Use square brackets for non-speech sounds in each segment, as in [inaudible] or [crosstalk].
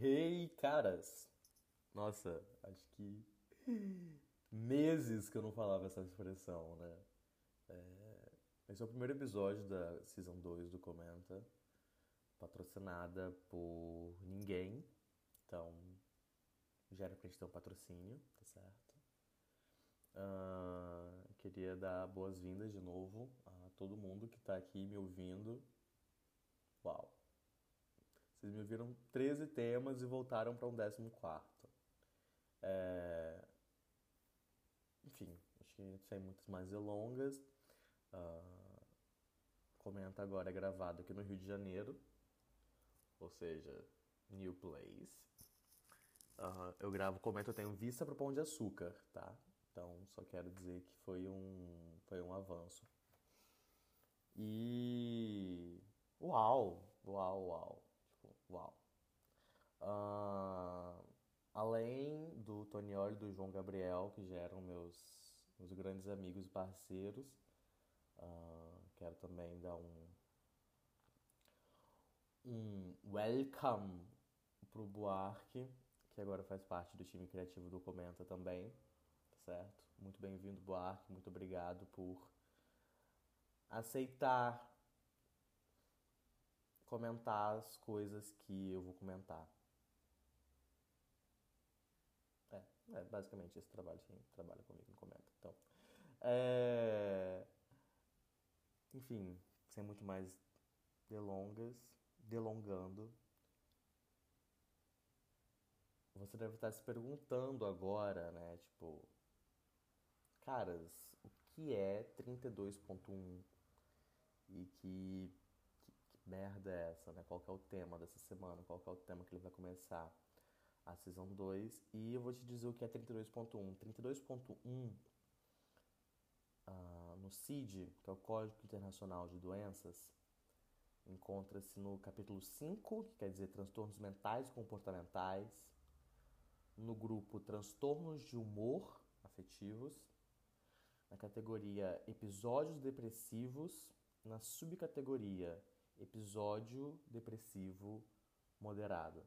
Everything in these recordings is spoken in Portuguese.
Hey, caras! Nossa, acho que meses que eu não falava essa expressão, né? É... Esse é o primeiro episódio da Season 2 do Comenta, patrocinada por ninguém. Então, já era pra gente ter um patrocínio, tá certo? Uh, queria dar boas-vindas de novo a todo mundo que tá aqui me ouvindo. Uau! Vocês me ouviram 13 temas e voltaram para um 14. É... Enfim, acho que sem muitas mais delongas. Uh... Comenta agora é gravado aqui no Rio de Janeiro, ou seja, New Place. Uh, eu gravo, comento, eu tenho vista para Pão de Açúcar, tá? Então só quero dizer que foi um, foi um avanço. E. Uau! Uau, uau! Uau. Uh, além do Tonioli e do João Gabriel, que já eram meus, meus grandes amigos e parceiros, uh, quero também dar um, um welcome pro Buarque, que agora faz parte do time criativo do Comenta também, tá certo? Muito bem-vindo, Buarque, muito obrigado por aceitar comentar as coisas que eu vou comentar. É, é basicamente esse trabalho, sim, trabalha comigo, comenta. Então, é... enfim, sem muito mais delongas, delongando, você deve estar se perguntando agora, né, tipo, caras, o que é 32.1 e que merda é essa, né? Qual é o tema dessa semana, qual é o tema que ele vai começar a Season 2. E eu vou te dizer o que é 32.1. 32.1 uh, no CID, que é o Código Internacional de Doenças, encontra-se no capítulo 5, que quer dizer transtornos mentais e comportamentais, no grupo transtornos de humor afetivos, na categoria episódios depressivos, na subcategoria episódio depressivo moderado.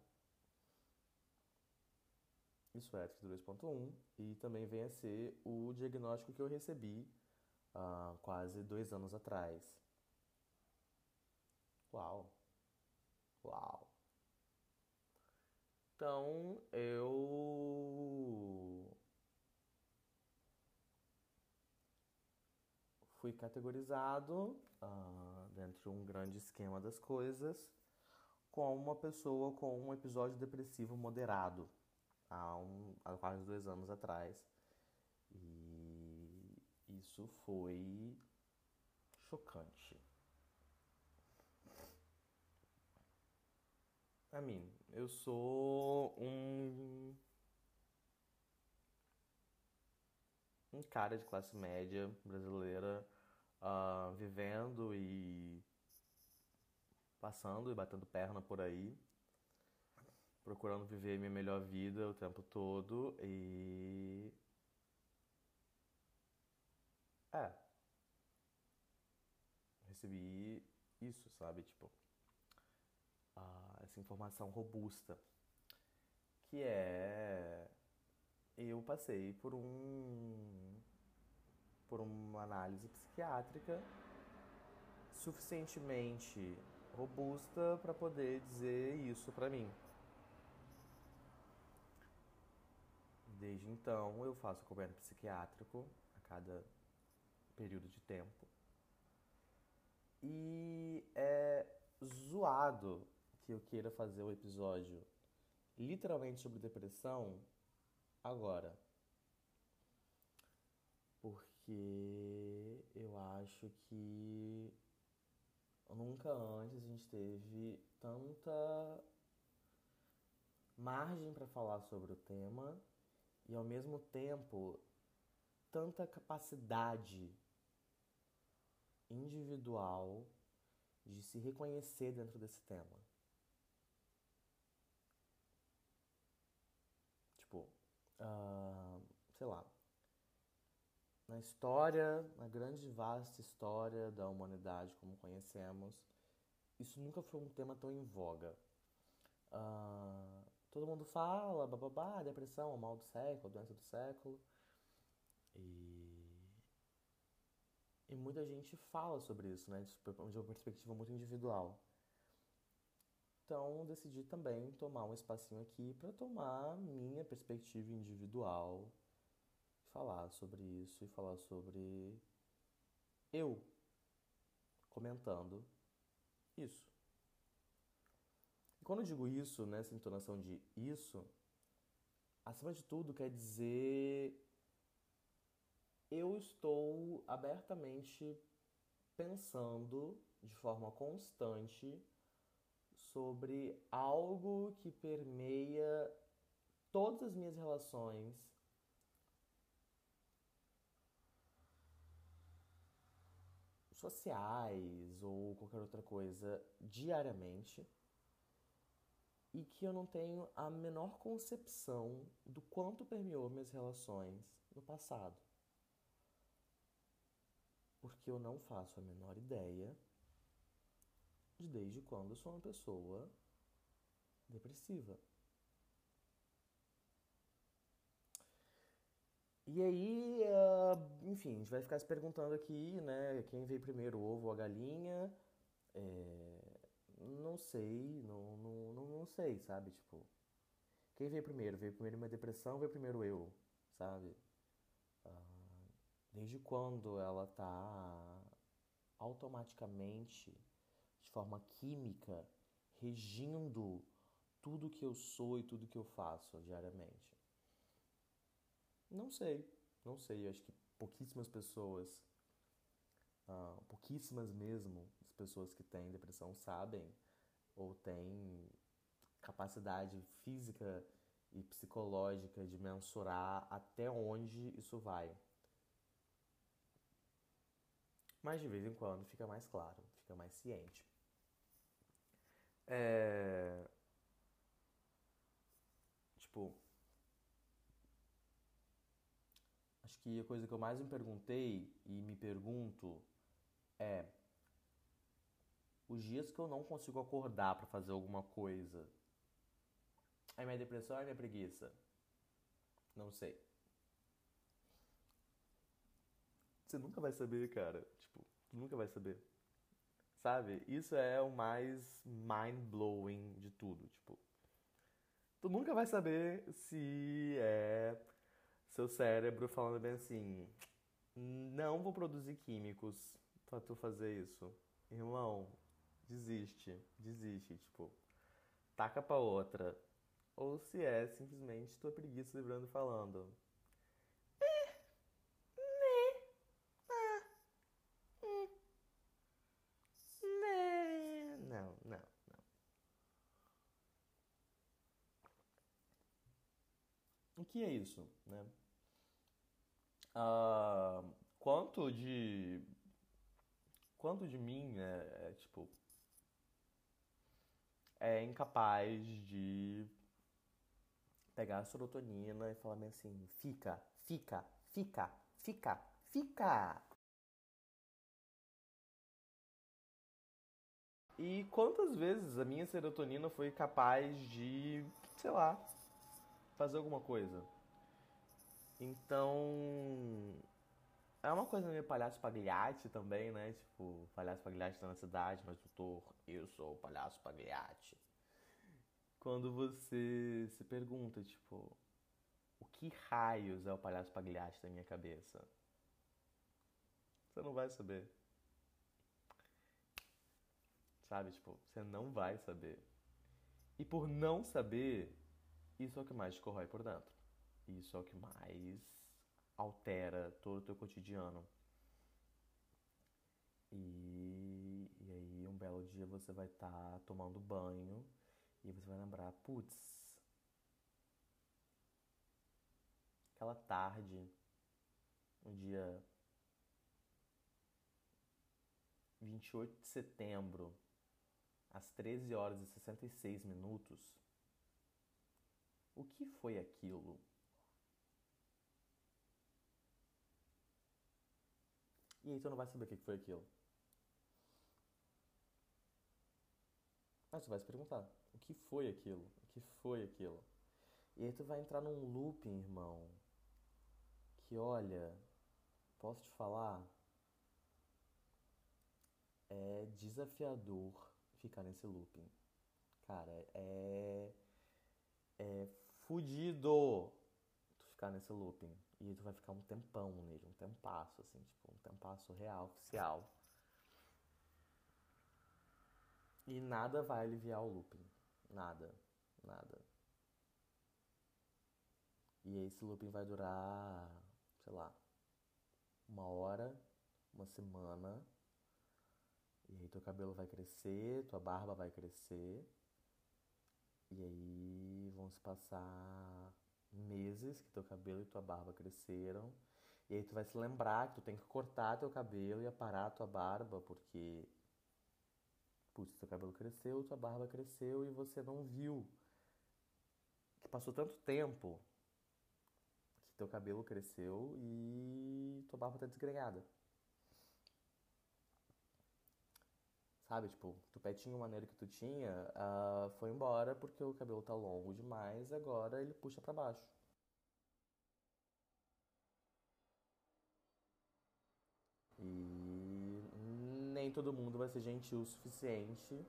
Isso é TIC 2.1 e também vem a ser o diagnóstico que eu recebi há quase dois anos atrás. Uau! Uau! Então eu fui categorizado uh, dentro de um grande esquema das coisas como uma pessoa com um episódio depressivo moderado há, um, há quase dois anos atrás. E isso foi chocante. A mim, eu sou um um cara de classe média brasileira uh, vivendo e passando e batendo perna por aí, procurando viver minha melhor vida o tempo todo e. É. Recebi isso, sabe? Tipo, uh, essa informação robusta que é eu passei por um por uma análise psiquiátrica suficientemente robusta para poder dizer isso para mim. Desde então eu faço acompanhamento psiquiátrico a cada período de tempo. E é zoado que eu queira fazer o um episódio literalmente sobre depressão agora. Porque eu acho que nunca antes a gente teve tanta margem para falar sobre o tema e ao mesmo tempo tanta capacidade individual de se reconhecer dentro desse tema. Tipo, uh, sei lá, na história, na grande vasta história da humanidade como conhecemos, isso nunca foi um tema tão em voga. Uh, todo mundo fala, bababá, depressão, mal do século, doença do século. E, e muita gente fala sobre isso, né? De uma perspectiva muito individual. Então decidi também tomar um espacinho aqui para tomar minha perspectiva individual, falar sobre isso e falar sobre eu comentando isso. E quando eu digo isso, nessa entonação de isso, acima de tudo quer dizer eu estou abertamente pensando de forma constante sobre algo que permeia todas as minhas relações sociais ou qualquer outra coisa diariamente e que eu não tenho a menor concepção do quanto permeou minhas relações no passado. Porque eu não faço a menor ideia de desde quando eu sou uma pessoa depressiva. E aí, uh, enfim, a gente vai ficar se perguntando aqui, né? Quem veio primeiro, o ovo ou a galinha? É, não sei, não, não, não, sei, sabe? Tipo, quem veio primeiro? Veio primeiro uma depressão, veio primeiro eu, sabe? Uh, desde quando ela tá automaticamente, de forma química, regindo tudo que eu sou e tudo que eu faço diariamente? Não sei, não sei. Acho que pouquíssimas pessoas, uh, pouquíssimas mesmo, as pessoas que têm depressão sabem ou têm capacidade física e psicológica de mensurar até onde isso vai. Mas de vez em quando fica mais claro, fica mais ciente. É... Tipo, acho que a coisa que eu mais me perguntei e me pergunto é os dias que eu não consigo acordar para fazer alguma coisa. É minha depressão ou é minha preguiça? Não sei. Você nunca vai saber, cara. Tipo, nunca vai saber. Sabe? Isso é o mais mind-blowing de tudo. Tipo, tu nunca vai saber se é seu cérebro falando bem assim: não vou produzir químicos para tu fazer isso. Irmão, desiste, desiste, tipo, taca pra outra. Ou se é simplesmente tua preguiça lembrando falando. É, né, ah, hum, né. Não, não, não. O que é isso, né? Uh, quanto de. Quanto de mim é, é, tipo. É incapaz de pegar a serotonina e falar assim: fica, fica, fica, fica, fica. E quantas vezes a minha serotonina foi capaz de, sei lá, fazer alguma coisa? Então. É uma coisa meio palhaço pagliate também, né? Tipo, palhaço pagliate tá na cidade, mas doutor, eu sou o palhaço pagliate. Quando você se pergunta, tipo, o que raios é o palhaço pagliate da minha cabeça? Você não vai saber. Sabe? Tipo, você não vai saber. E por não saber, isso é o que mais te corrói por dentro. Isso é o que mais altera todo o teu cotidiano. E, e aí um belo dia você vai estar tá tomando banho e você vai lembrar, putz, aquela tarde, no dia 28 de setembro, às 13 horas e 66 minutos, o que foi aquilo? E aí tu não vai saber o que foi aquilo. Mas tu vai se perguntar, o que foi aquilo? O que foi aquilo? E aí tu vai entrar num looping, irmão. Que olha, posso te falar? É desafiador ficar nesse looping. Cara, é. É fudido tu ficar nesse looping. E tu vai ficar um tempão nele, um tempasso, assim, tipo, um tempasso real, oficial. E nada vai aliviar o looping. Nada. Nada. E esse looping vai durar, sei lá, uma hora, uma semana. E aí teu cabelo vai crescer, tua barba vai crescer. E aí vão se passar meses que teu cabelo e tua barba cresceram. E aí tu vai se lembrar que tu tem que cortar teu cabelo e aparar tua barba, porque putz, teu cabelo cresceu, tua barba cresceu e você não viu. Que passou tanto tempo que teu cabelo cresceu e tua barba tá desgrenhada. Sabe, tipo, tu petinho maneiro que tu tinha uh, foi embora porque o cabelo tá longo demais, agora ele puxa para baixo. E nem todo mundo vai ser gentil o suficiente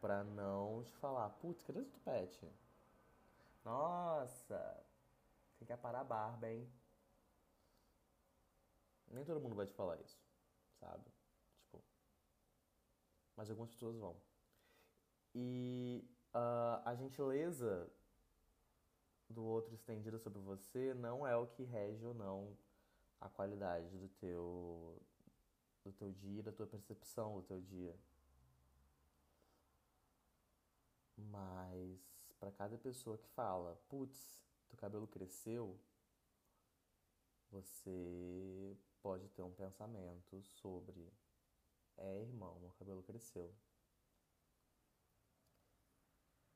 para não te falar, putz, cadê o tupete? Nossa, tem que aparar a barba, hein? Nem todo mundo vai te falar isso, sabe? Mas algumas pessoas vão. E uh, a gentileza do outro estendida sobre você não é o que rege ou não a qualidade do teu do teu dia, da tua percepção do teu dia. Mas para cada pessoa que fala, putz, teu cabelo cresceu, você pode ter um pensamento sobre é, irmão, meu cabelo cresceu.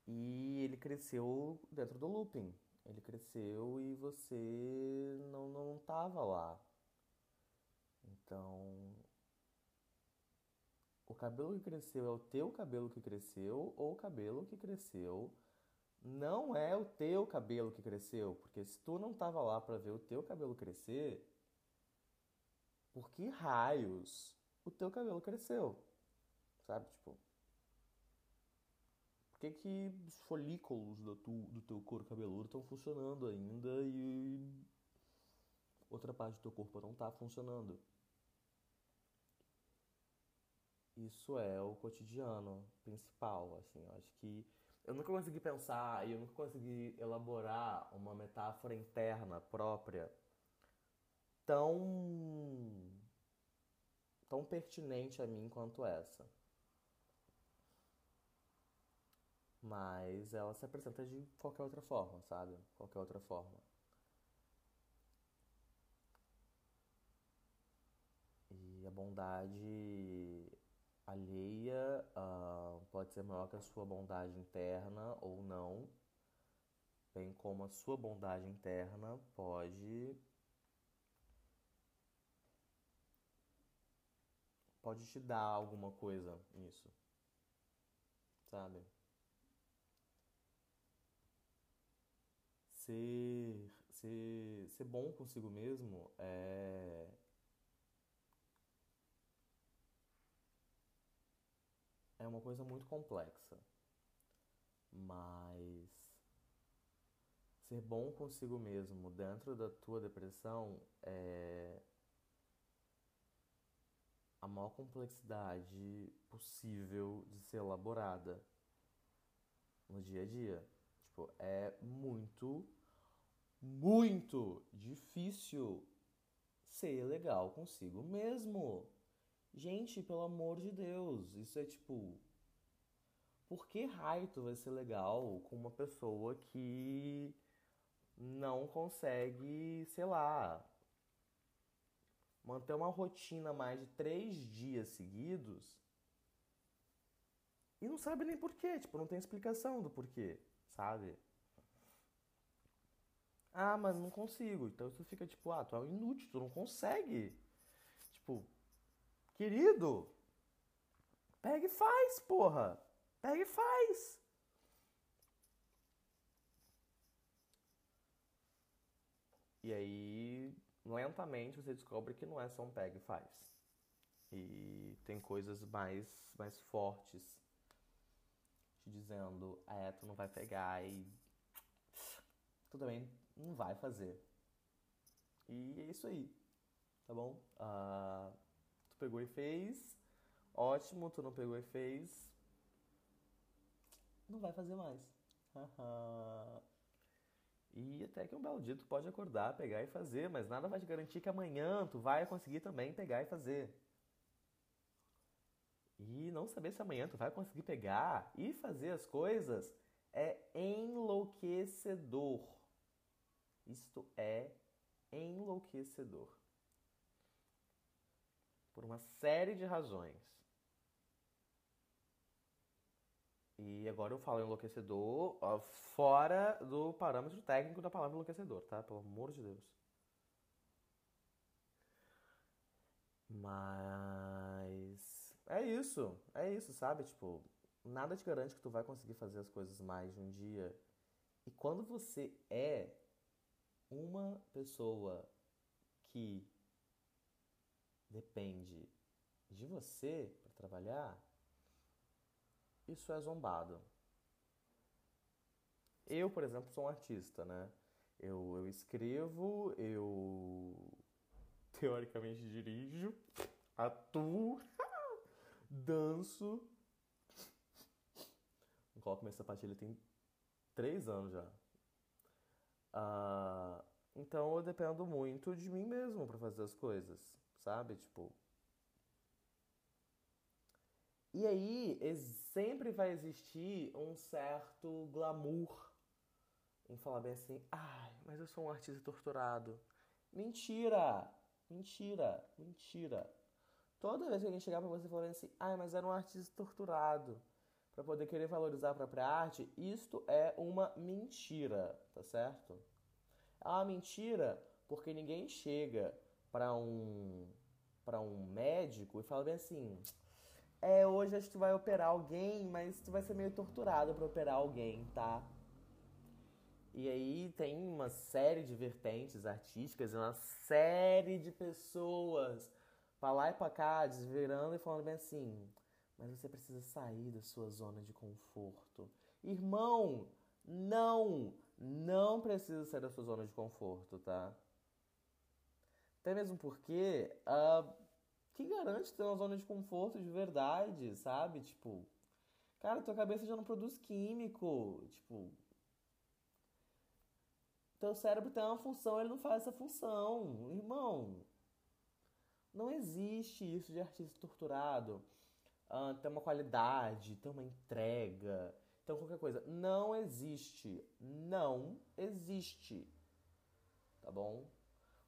E ele cresceu dentro do looping. Ele cresceu e você não, não tava lá. Então, o cabelo que cresceu é o teu cabelo que cresceu ou o cabelo que cresceu não é o teu cabelo que cresceu, porque se tu não tava lá para ver o teu cabelo crescer, por que raios o teu cabelo cresceu. Sabe? Tipo. Por que, que os folículos do, tu, do teu couro cabeludo estão funcionando ainda e outra parte do teu corpo não está funcionando? Isso é o cotidiano principal, assim. Eu acho que eu nunca consegui pensar e eu nunca consegui elaborar uma metáfora interna própria tão tão pertinente a mim quanto essa. Mas ela se apresenta de qualquer outra forma, sabe? Qualquer outra forma. E a bondade alheia uh, pode ser maior que a sua bondade interna ou não, bem como a sua bondade interna pode pode te dar alguma coisa nisso. Sabe? Ser, ser, ser bom consigo mesmo é. É uma coisa muito complexa. Mas ser bom consigo mesmo dentro da tua depressão é a maior complexidade possível de ser elaborada no dia a dia. Tipo, é muito, muito difícil ser legal consigo mesmo. Gente, pelo amor de Deus, isso é tipo. Por que raio tu vai ser legal com uma pessoa que não consegue, sei lá, manter uma rotina mais de três dias seguidos e não sabe nem porquê, tipo, não tem explicação do porquê, sabe? Ah, mas não consigo. Então tu fica tipo, ah, tu é um inútil, tu não consegue. Tipo, querido, pega e faz, porra. Pega e faz. E aí, lentamente, você descobre que não é só um pega e faz. E tem coisas mais, mais fortes te dizendo, é, tu não vai pegar e tu também não vai fazer. E é isso aí, tá bom? Uh, tu pegou e fez, ótimo, tu não pegou e fez, não vai fazer mais. E até que um belo pode acordar, pegar e fazer, mas nada vai te garantir que amanhã tu vai conseguir também pegar e fazer. E não saber se amanhã tu vai conseguir pegar e fazer as coisas é enlouquecedor. Isto é enlouquecedor. Por uma série de razões. E agora eu falo enlouquecedor ó, fora do parâmetro técnico da palavra enlouquecedor, tá? Pelo amor de Deus. Mas é isso, é isso, sabe? Tipo, nada te garante que tu vai conseguir fazer as coisas mais de um dia. E quando você é uma pessoa que depende de você para trabalhar, isso é zombado. Eu, por exemplo, sou um artista, né? Eu, eu escrevo, eu [laughs] teoricamente dirijo, atuo, [laughs] danço. Coloco minha sapatilha tem três anos já. Uh, então eu dependo muito de mim mesmo para fazer as coisas, sabe? Tipo. E aí sempre vai existir um certo glamour em falar bem assim, ai, mas eu sou um artista torturado. Mentira! Mentira! Mentira! Toda vez que alguém chegar pra você falando assim, ai, mas era um artista torturado para poder querer valorizar a própria arte, isto é uma mentira, tá certo? É uma mentira porque ninguém chega para um para um médico e fala bem assim: "É, hoje acho que tu vai operar alguém, mas tu vai ser meio torturado para operar alguém, tá?" E aí tem uma série de vertentes artísticas, uma série de pessoas para lá e para cá, desvirando e falando bem assim: mas você precisa sair da sua zona de conforto. Irmão, não, não precisa sair da sua zona de conforto, tá? Até mesmo porque, uh, que garante ter uma zona de conforto de verdade, sabe? Tipo, cara, tua cabeça já não produz químico, tipo, teu cérebro tem uma função, ele não faz essa função, irmão. Não existe isso de artista torturado uh, ter uma qualidade, ter uma entrega, então qualquer coisa. Não existe. Não existe. Tá bom?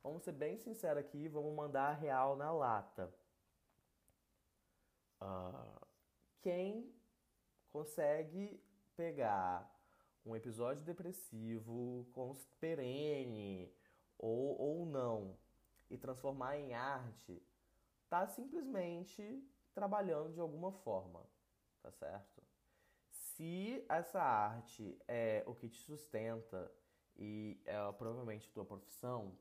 Vamos ser bem sinceros aqui, vamos mandar a real na lata. Uh, quem consegue pegar um episódio depressivo perene ou, ou não e transformar em arte, tá simplesmente trabalhando de alguma forma, tá certo? Se essa arte é o que te sustenta e é provavelmente tua profissão,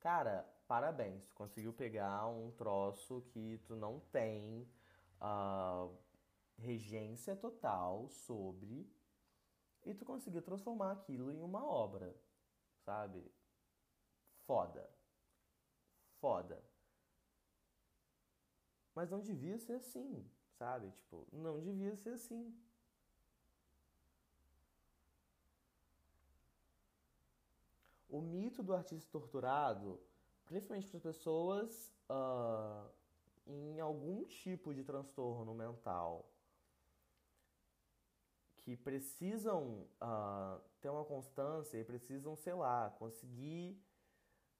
cara, parabéns, tu conseguiu pegar um troço que tu não tem uh, regência total sobre e tu conseguiu transformar aquilo em uma obra, sabe? Foda. Foda. Mas não devia ser assim, sabe? Tipo, não devia ser assim. O mito do artista torturado, principalmente para as pessoas uh, em algum tipo de transtorno mental, que precisam uh, ter uma constância e precisam, sei lá, conseguir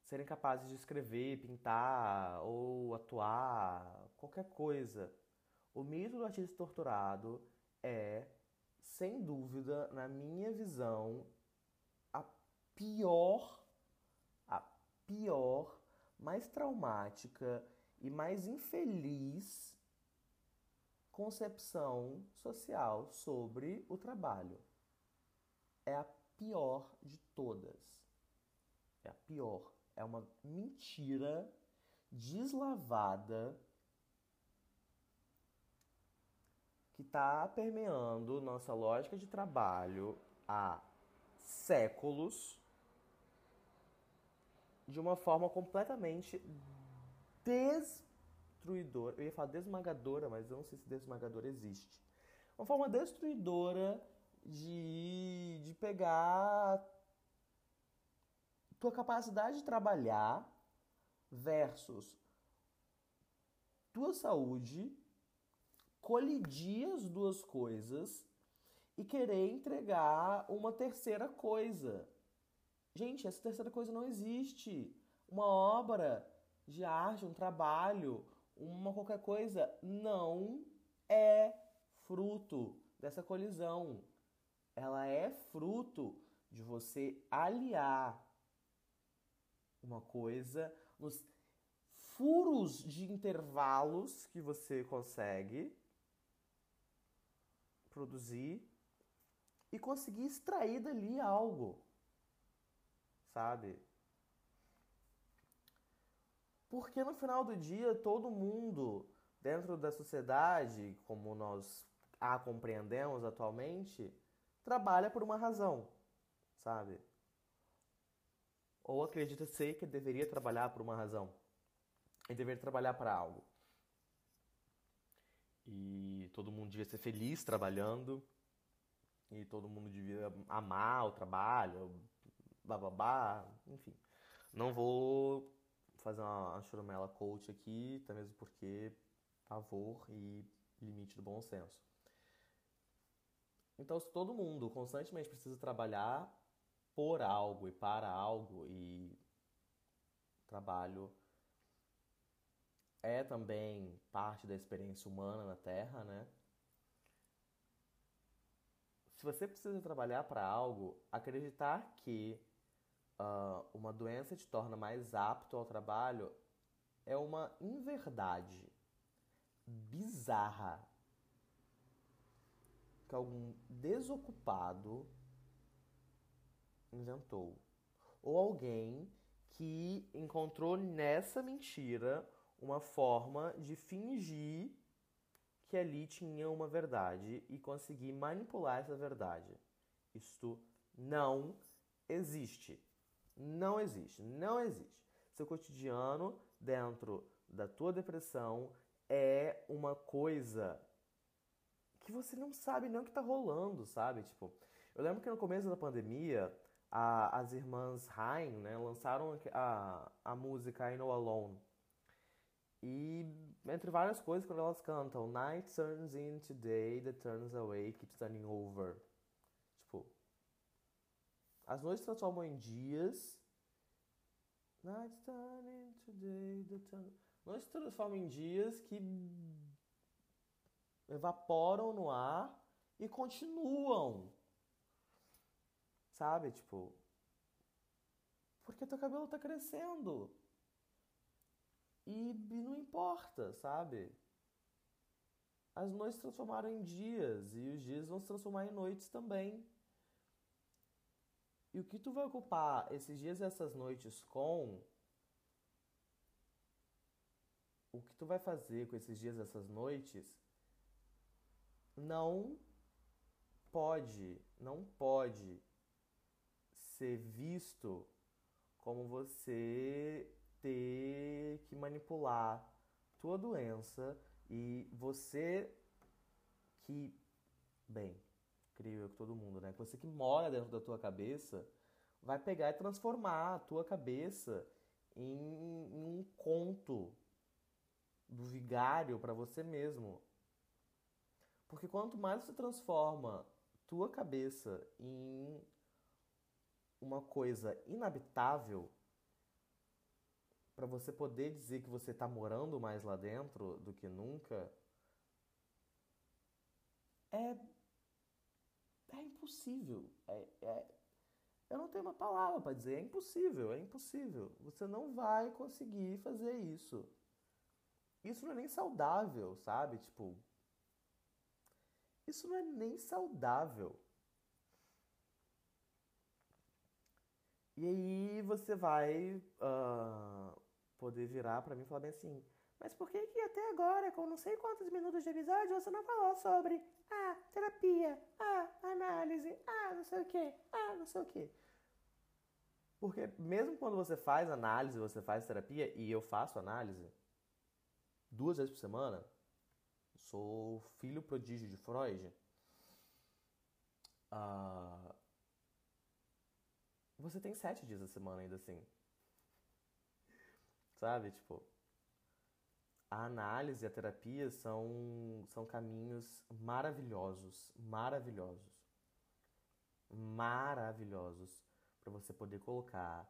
serem capazes de escrever, pintar ou atuar, qualquer coisa. O mito do artista torturado é, sem dúvida, na minha visão, pior, a pior, mais traumática e mais infeliz concepção social sobre o trabalho. É a pior de todas. É a pior. É uma mentira deslavada que está permeando nossa lógica de trabalho há séculos de uma forma completamente destruidora. Eu ia falar desmagadora, mas eu não sei se desmagadora existe. Uma forma destruidora de, de pegar tua capacidade de trabalhar versus tua saúde, colidir as duas coisas e querer entregar uma terceira coisa. Gente, essa terceira coisa não existe. Uma obra de arte, um trabalho, uma qualquer coisa não é fruto dessa colisão. Ela é fruto de você aliar uma coisa nos furos de intervalos que você consegue produzir e conseguir extrair dali algo, sabe? Porque no final do dia, todo mundo dentro da sociedade, como nós a compreendemos atualmente, trabalha por uma razão, sabe? Ou acredita ser que deveria trabalhar por uma razão. E deveria trabalhar para algo. E todo mundo devia ser feliz trabalhando. E todo mundo devia amar o trabalho, bababá, enfim. Não vou fazer uma, churumela coach aqui, até mesmo porque pavor e limite do bom senso. Então, se todo mundo constantemente precisa trabalhar por algo e para algo, e trabalho é também parte da experiência humana na Terra, né? Se você precisa trabalhar para algo, acreditar que uh, uma doença te torna mais apto ao trabalho é uma inverdade bizarra que algum desocupado inventou. Ou alguém que encontrou nessa mentira uma forma de fingir que ali tinha uma verdade e conseguir manipular essa verdade. Isto não existe. Não existe, não existe. Seu cotidiano dentro da tua depressão é uma coisa que você não sabe nem o que tá rolando, sabe? Tipo, eu lembro que no começo da pandemia, a, as irmãs Haim, né, lançaram a, a música I Know Alone. E entre várias coisas, quando elas cantam Night turns into day, that turns away, keeps turning over. As noites se transformam em dias. Nights turn into day, the turn... Noites se transformam em dias que evaporam no ar e continuam. Sabe? Tipo. Porque teu cabelo tá crescendo. E, e não importa, sabe? As noites se transformaram em dias e os dias vão se transformar em noites também. E o que tu vai ocupar esses dias e essas noites com? O que tu vai fazer com esses dias e essas noites? Não pode, não pode ser visto como você ter que manipular tua doença e você que, bem, creio eu que todo mundo, né? Que você que mora dentro da tua cabeça vai pegar e transformar a tua cabeça em, em um conto do vigário para você mesmo. Porque quanto mais você transforma tua cabeça em uma coisa inabitável, para você poder dizer que você está morando mais lá dentro do que nunca, é é impossível. É, é, eu não tenho uma palavra para dizer. É impossível, é impossível. Você não vai conseguir fazer isso. Isso não é nem saudável, sabe? Tipo, Isso não é nem saudável. E aí você vai uh, poder virar para mim e falar bem assim, mas por que que até agora, com não sei quantos minutos de episódio, você não falou sobre ah, terapia, ah, análise, ah, não sei o que, ah, não sei o que. Porque mesmo quando você faz análise, você faz terapia, e eu faço análise duas vezes por semana, sou filho prodígio de Freud, uh, você tem sete dias da semana ainda assim. Sabe? Tipo, a análise e a terapia são, são caminhos maravilhosos, maravilhosos, maravilhosos para você poder colocar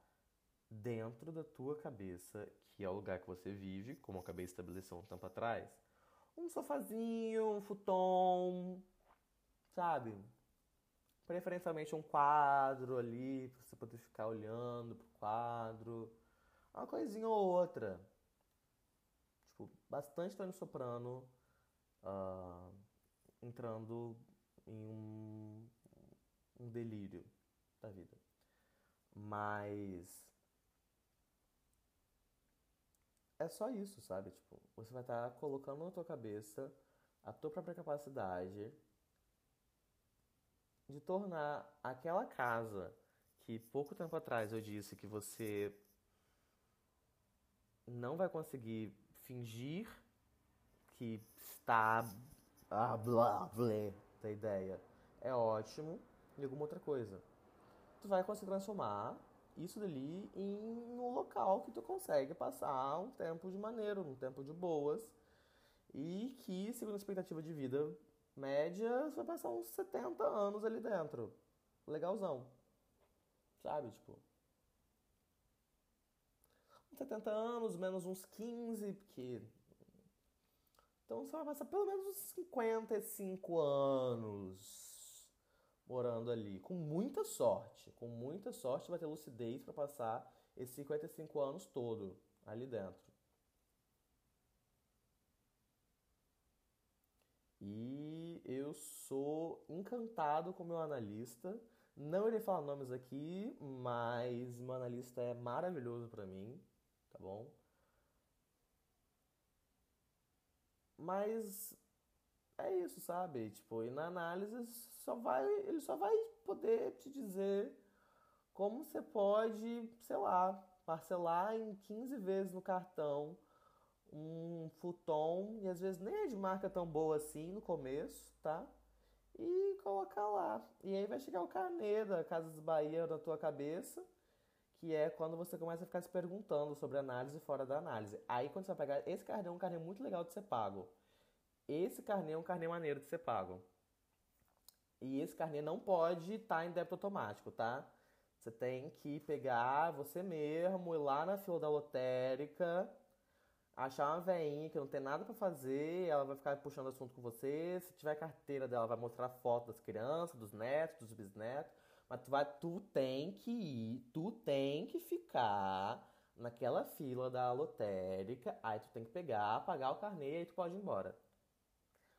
dentro da tua cabeça, que é o lugar que você vive, como eu acabei de estabelecer um tempo atrás, um sofazinho, um futon, sabe? Preferencialmente um quadro ali, pra você poder ficar olhando pro quadro. Uma coisinha ou outra. Tipo, bastante Tony Soprano uh, entrando em um, um delírio da vida. Mas é só isso, sabe? Tipo, você vai estar tá colocando na tua cabeça a tua própria capacidade de tornar aquela casa que pouco tempo atrás eu disse que você não vai conseguir fingir que está ah, blá, blá, da ideia é ótimo em alguma outra coisa. Tu vai conseguir transformar isso dali em um local que tu consegue passar um tempo de maneiro, um tempo de boas e que, segundo a expectativa de vida média, você vai passar uns 70 anos ali dentro. Legalzão. Sabe, tipo, 70 anos, menos uns 15, porque. Então você vai passar pelo menos uns 55 anos morando ali. Com muita sorte. Com muita sorte vai ter lucidez para passar esses 55 anos todo ali dentro. E eu sou encantado com meu analista. Não irei falar nomes aqui, mas meu analista é maravilhoso para mim bom? Mas é isso, sabe? Tipo, e na análise só vai, ele só vai poder te dizer como você pode, sei lá, parcelar em 15 vezes no cartão um futon, e às vezes nem é de marca tão boa assim no começo, tá? E colocar lá. E aí vai chegar o carnê da Casas Bahia na tua cabeça que é quando você começa a ficar se perguntando sobre análise fora da análise. Aí quando você vai pegar, esse carnê é um carnê muito legal de ser pago. Esse carnê é um carnê maneiro de ser pago. E esse carnê não pode estar tá em débito automático, tá? Você tem que pegar você mesmo, ir lá na fila da lotérica, achar uma veinha que não tem nada para fazer, ela vai ficar puxando assunto com você. Se tiver carteira dela, vai mostrar foto das crianças, dos netos, dos bisnetos. Mas tu, vai, tu tem que ir, tu tem que ficar naquela fila da lotérica, aí tu tem que pegar, pagar o carnê e aí tu pode ir embora.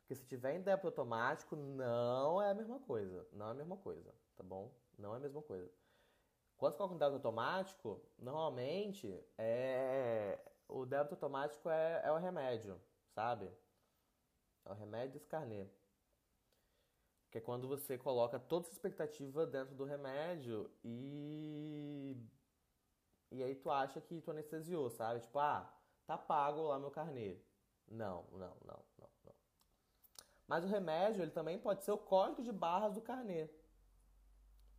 Porque se tiver em débito automático, não é a mesma coisa. Não é a mesma coisa, tá bom? Não é a mesma coisa. Quando você coloca em débito automático, normalmente é... o débito automático é, é o remédio, sabe? É o remédio desse carnê. Que é quando você coloca toda essa expectativa dentro do remédio e. E aí tu acha que tu anestesiou, sabe? Tipo, ah, tá pago lá meu carnê. Não, não, não, não, não. Mas o remédio, ele também pode ser o código de barras do carnê.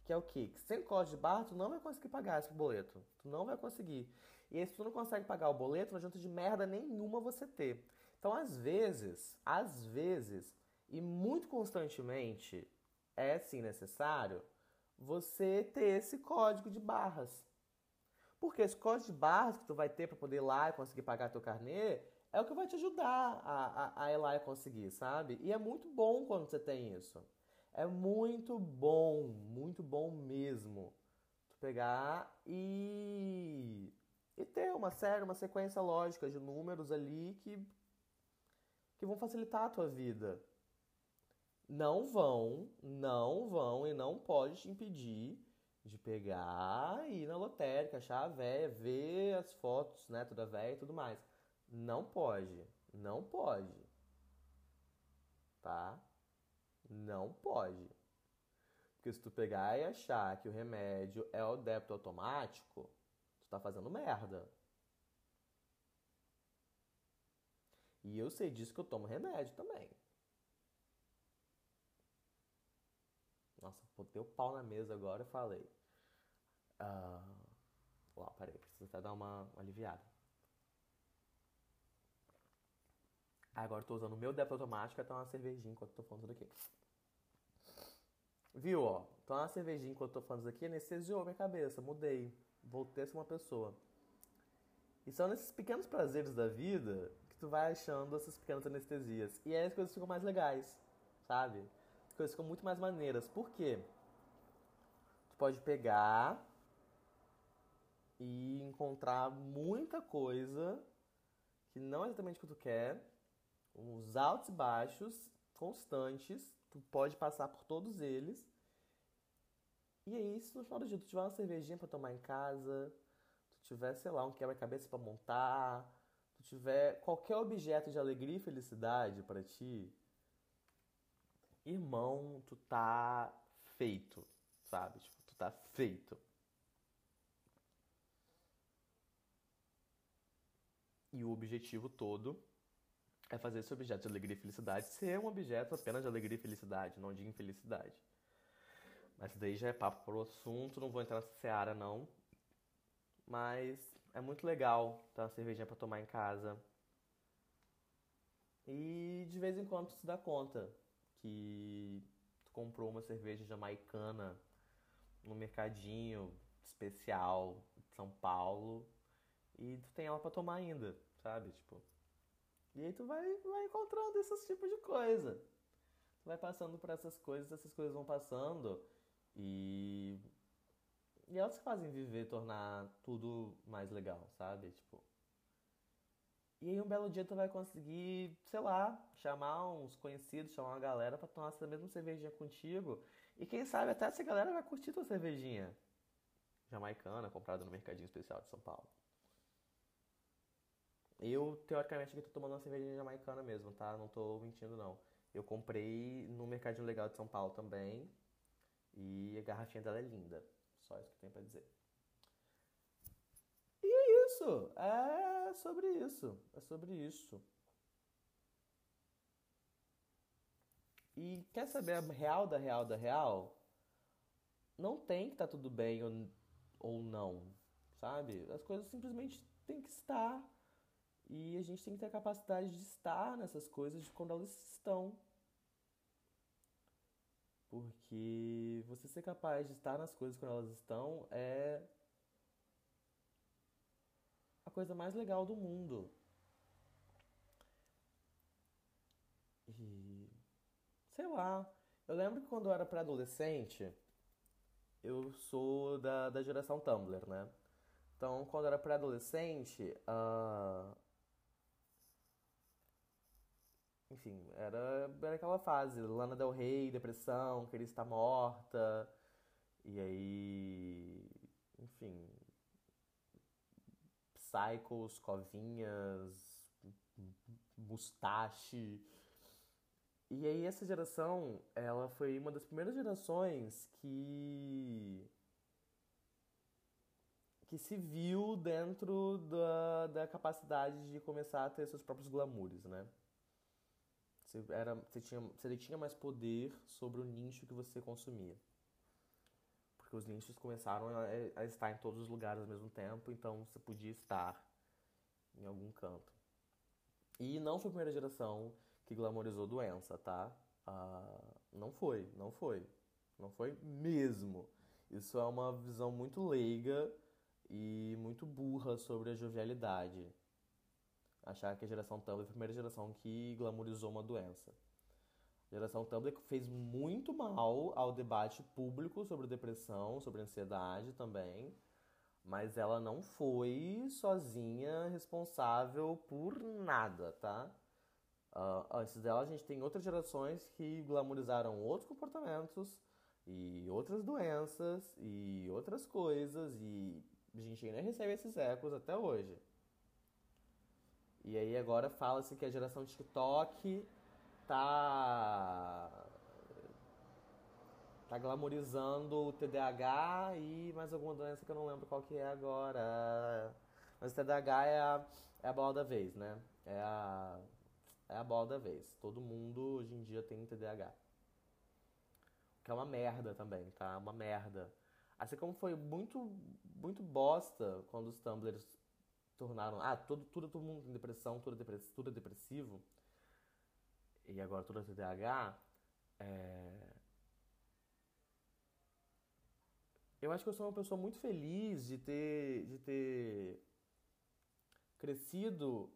Que é o quê? Que sem código de barra, tu não vai conseguir pagar esse boleto. Tu não vai conseguir. E aí, se tu não consegue pagar o boleto, não adianta de merda nenhuma você ter. Então, às vezes, às vezes, e muito constantemente é sim necessário você ter esse código de barras. Porque esse código de barras que tu vai ter para poder ir lá e conseguir pagar teu carnê é o que vai te ajudar a, a, a ir lá e conseguir, sabe? E é muito bom quando você tem isso. É muito bom, muito bom mesmo. Tu pegar e, e ter uma série, uma sequência lógica de números ali que, que vão facilitar a tua vida. Não vão, não vão e não pode te impedir de pegar e ir na lotérica, achar a véia, ver as fotos, né, toda véia e tudo mais. Não pode, não pode. Tá? Não pode. Porque se tu pegar e achar que o remédio é o débito automático, tu tá fazendo merda. E eu sei disso que eu tomo remédio também. Nossa, botei o pau na mesa agora e falei. Uh... Uau, peraí, preciso até dar uma, uma aliviada. Agora eu tô usando o meu débito automático até uma cervejinha enquanto eu tô falando isso daqui. Viu, ó? Então uma cervejinha enquanto eu tô falando isso daqui anestesiou minha cabeça, mudei. Voltei a ser uma pessoa. E são nesses pequenos prazeres da vida que tu vai achando essas pequenas anestesias. E aí as coisas ficam mais legais, sabe? As coisas ficam muito mais maneiras. Por quê? Tu pode pegar e encontrar muita coisa que não é exatamente o que tu quer, uns altos e baixos constantes, tu pode passar por todos eles. E aí, se no final do dia tu tiver uma cervejinha para tomar em casa, tu tiver, sei lá, um quebra-cabeça para montar, tu tiver qualquer objeto de alegria e felicidade para ti, irmão, tu tá feito, sabe? Tipo, tu tá feito. E o objetivo todo é fazer esse objeto de alegria e felicidade ser um objeto apenas de alegria e felicidade, não de infelicidade. Mas daí já é papo pro assunto, não vou entrar nessa seara não. Mas é muito legal ter uma cervejinha para tomar em casa. E de vez em quando tu se dá conta que tu comprou uma cerveja jamaicana no mercadinho especial de São Paulo e tu tem ela para tomar ainda, sabe? Tipo. E aí tu vai, vai encontrando esses tipos de coisa. Tu vai passando por essas coisas, essas coisas vão passando e e elas fazem viver, tornar tudo mais legal, sabe? Tipo, e aí um belo dia tu vai conseguir, sei lá, chamar uns conhecidos, chamar uma galera para tomar essa mesma cervejinha contigo. E quem sabe até essa galera vai curtir tua cervejinha. Jamaicana, comprada no Mercadinho Especial de São Paulo. Eu, teoricamente, aqui tô tomando uma cervejinha jamaicana mesmo, tá? Não tô mentindo, não. Eu comprei no Mercadinho Legal de São Paulo também. E a garrafinha dela é linda. Só isso que eu tenho pra dizer isso. É sobre isso. É sobre isso. E quer saber a real da real da real? Não tem que estar tá tudo bem ou, ou não, sabe? As coisas simplesmente têm que estar. E a gente tem que ter a capacidade de estar nessas coisas de quando elas estão. Porque você ser capaz de estar nas coisas quando elas estão é a coisa mais legal do mundo. E. Sei lá. Eu lembro que quando eu era pré-adolescente, eu sou da, da geração Tumblr, né? Então, quando eu era pré-adolescente, uh... enfim, era, era aquela fase, Lana Del Rey, depressão, queria estar morta, e aí, enfim, Cycles, Covinhas, Mustache. E aí essa geração, ela foi uma das primeiras gerações que que se viu dentro da, da capacidade de começar a ter seus próprios glamours, né? Você, era, você, tinha, você tinha mais poder sobre o nicho que você consumia porque os nichos começaram a, a, estar em todos os lugares ao mesmo tempo, então você podia estar em algum canto. E não foi a primeira geração que glamorizou doença, tá? Ah, não foi, não foi. Não foi mesmo. Isso é uma visão muito leiga e muito burra sobre a jovialidade. Achar que a geração Tumblr foi a primeira geração que glamorizou uma doença. A geração Tumblr fez muito mal ao debate público sobre depressão, sobre ansiedade também, mas ela não foi sozinha responsável por nada, tá? Uh, antes dela, a gente tem outras gerações que glamorizaram outros comportamentos e outras doenças e outras coisas e a gente ainda recebe esses ecos até hoje. E aí agora fala-se que a geração TikTok tá tá glamorizando o TDAH e mais alguma doença que eu não lembro qual que é agora. Mas o TDAH é a, é a bola da vez, né? É a, é a bola da vez. Todo mundo hoje em dia tem TDAH. Que é uma merda também, tá? Uma merda. Assim como foi muito, muito bosta quando os Tumblrs tornaram. Ah, todo, tudo, todo mundo tem depressão, tudo é, depress, tudo é depressivo. E agora tudo é TDAH. É... Eu acho que eu sou uma pessoa muito feliz de ter, de ter crescido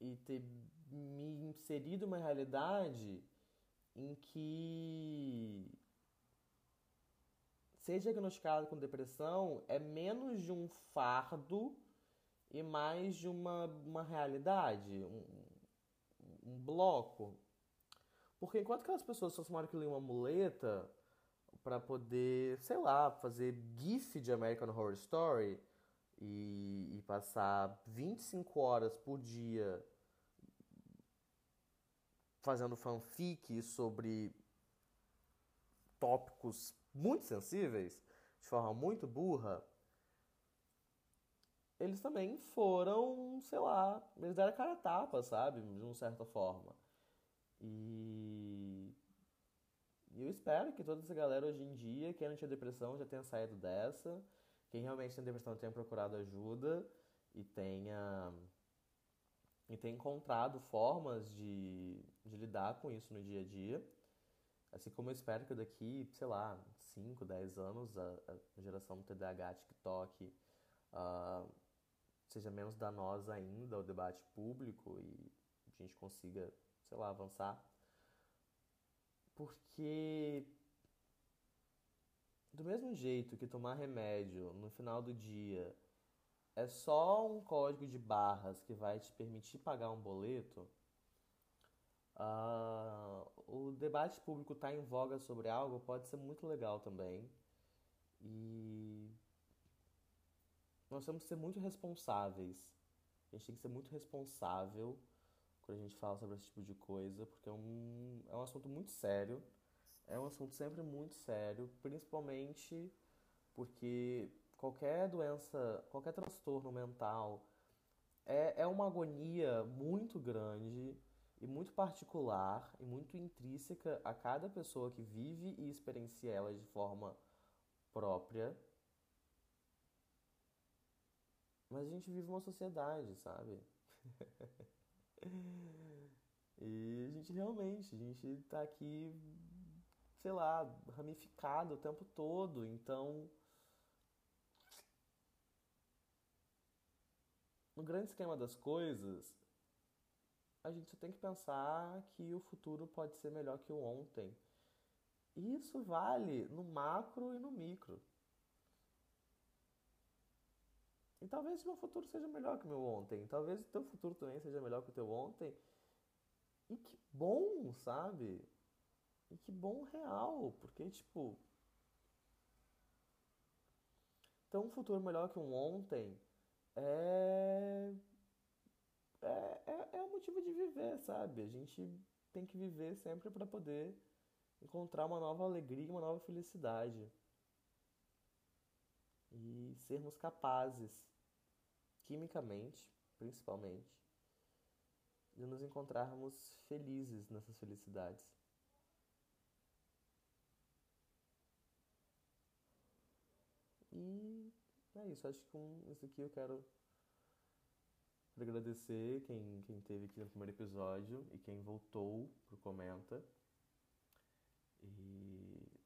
e ter me inserido uma realidade em que ser diagnosticado com depressão é menos de um fardo e mais de uma, uma realidade, um, um bloco. Porque enquanto aquelas pessoas só tomaram que uma muleta para poder, sei lá, fazer GIF de American Horror Story e, e passar 25 horas por dia fazendo fanfic sobre tópicos muito sensíveis, de forma muito burra, eles também foram, sei lá, eles deram cara a tapa, sabe? De uma certa forma. E eu espero que toda essa galera hoje em dia, quem não tinha depressão, já tenha saído dessa. Quem realmente tem depressão tenha procurado ajuda e tenha e tenha encontrado formas de, de lidar com isso no dia a dia. Assim como eu espero que daqui, sei lá, 5, 10 anos, a, a geração do TDAH, TikTok, uh, seja menos danosa ainda ao debate público e a gente consiga, sei lá, avançar. Porque do mesmo jeito que tomar remédio no final do dia é só um código de barras que vai te permitir pagar um boleto, uh, o debate público estar tá em voga sobre algo pode ser muito legal também. E nós temos que ser muito responsáveis. A gente tem que ser muito responsável quando a gente fala sobre esse tipo de coisa, porque é um, é um assunto muito sério. É um assunto sempre muito sério, principalmente porque qualquer doença, qualquer transtorno mental é, é uma agonia muito grande e muito particular e muito intrínseca a cada pessoa que vive e experiencia ela de forma própria. Mas a gente vive uma sociedade, sabe? [laughs] e a gente realmente, a gente tá aqui, sei lá, ramificado o tempo todo, então. No grande esquema das coisas, a gente só tem que pensar que o futuro pode ser melhor que o ontem. E isso vale no macro e no micro. E talvez meu futuro seja melhor que o meu ontem. Talvez o teu futuro também seja melhor que o teu ontem. E que bom, sabe? E que bom real. Porque, tipo. Então, um futuro melhor que um ontem é. É, é, é o motivo de viver, sabe? A gente tem que viver sempre para poder encontrar uma nova alegria, uma nova felicidade. E sermos capazes quimicamente, principalmente, de nos encontrarmos felizes nessas felicidades. E é isso, acho que com isso aqui eu quero agradecer quem, quem teve aqui no primeiro episódio e quem voltou pro Comenta. E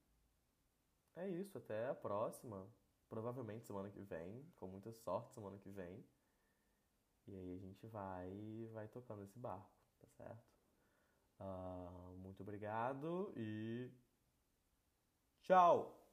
é isso, até a próxima. Provavelmente semana que vem, com muita sorte semana que vem. E aí a gente vai, vai tocando esse barco, tá certo? Uh, muito obrigado e tchau!